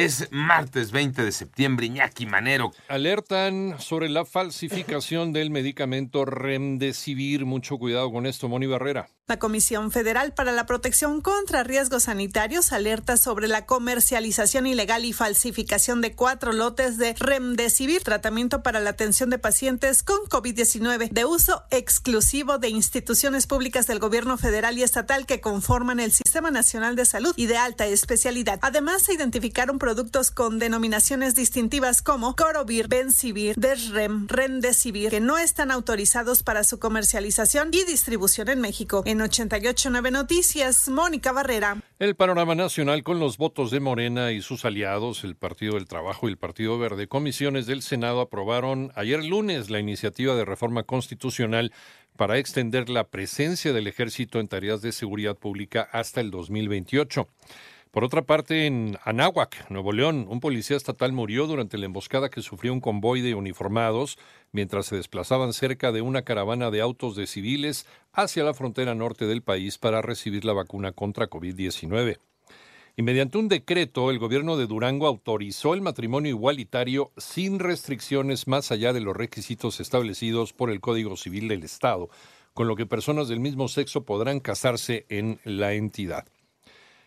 Es martes 20 de septiembre, Iñaki Manero. Alertan sobre la falsificación del medicamento Remdesivir. Mucho cuidado con esto, Moni Barrera. La Comisión Federal para la Protección contra Riesgos Sanitarios alerta sobre la comercialización ilegal y falsificación de cuatro lotes de Remdesivir, tratamiento para la atención de pacientes con COVID-19, de uso exclusivo de instituciones públicas del gobierno federal y estatal que conforman el Sistema Nacional de Salud y de alta especialidad. Además, se identificaron productos con denominaciones distintivas como Corovir, Bensivir, Desrem, Remdesivir, que no están autorizados para su comercialización y distribución en México. En 889 Noticias, Mónica Barrera. El panorama nacional con los votos de Morena y sus aliados, el Partido del Trabajo y el Partido Verde, comisiones del Senado aprobaron ayer lunes la iniciativa de reforma constitucional para extender la presencia del ejército en tareas de seguridad pública hasta el 2028. Por otra parte, en Anáhuac, Nuevo León, un policía estatal murió durante la emboscada que sufrió un convoy de uniformados mientras se desplazaban cerca de una caravana de autos de civiles hacia la frontera norte del país para recibir la vacuna contra COVID-19. Y mediante un decreto, el gobierno de Durango autorizó el matrimonio igualitario sin restricciones más allá de los requisitos establecidos por el Código Civil del Estado, con lo que personas del mismo sexo podrán casarse en la entidad.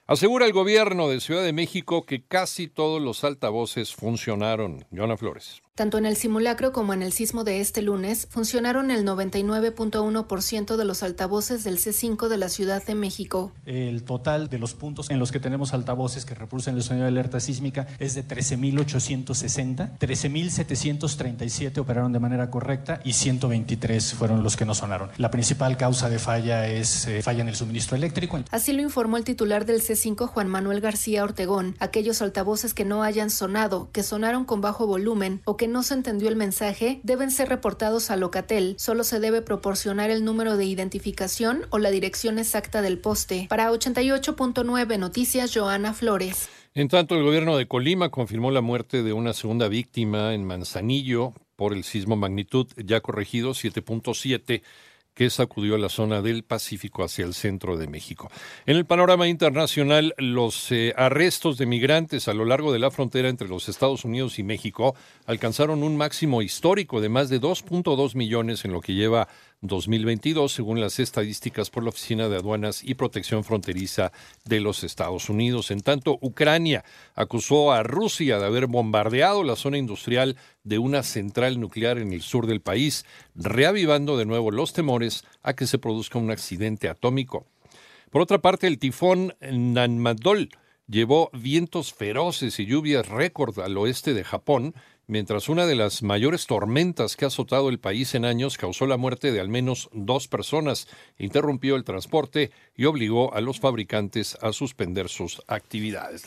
Asegura el gobierno de Ciudad de México que casi todos los altavoces funcionaron. Joana Flores. Tanto en el simulacro como en el sismo de este lunes funcionaron el 99.1% de los altavoces del C5 de la Ciudad de México. El total de los puntos en los que tenemos altavoces que reproducen el sonido de alerta sísmica es de 13.860. 13.737 operaron de manera correcta y 123 fueron los que no sonaron. La principal causa de falla es eh, falla en el suministro eléctrico. Así lo informó el titular del C5, Juan Manuel García Ortegón. Aquellos altavoces que no hayan sonado, que sonaron con bajo volumen o que no se entendió el mensaje deben ser reportados a Locatel. Solo se debe proporcionar el número de identificación o la dirección exacta del poste. Para 88.9 Noticias, Joana Flores. En tanto, el gobierno de Colima confirmó la muerte de una segunda víctima en Manzanillo por el sismo magnitud ya corregido 7.7 que sacudió la zona del Pacífico hacia el centro de México. En el panorama internacional, los eh, arrestos de migrantes a lo largo de la frontera entre los Estados Unidos y México alcanzaron un máximo histórico de más de 2.2 millones en lo que lleva 2022, según las estadísticas por la Oficina de Aduanas y Protección Fronteriza de los Estados Unidos. En tanto, Ucrania acusó a Rusia de haber bombardeado la zona industrial de una central nuclear en el sur del país, reavivando de nuevo los temores a que se produzca un accidente atómico. Por otra parte, el tifón Nanmadol llevó vientos feroces y lluvias récord al oeste de Japón, mientras una de las mayores tormentas que ha azotado el país en años causó la muerte de al menos dos personas, interrumpió el transporte y obligó a los fabricantes a suspender sus actividades.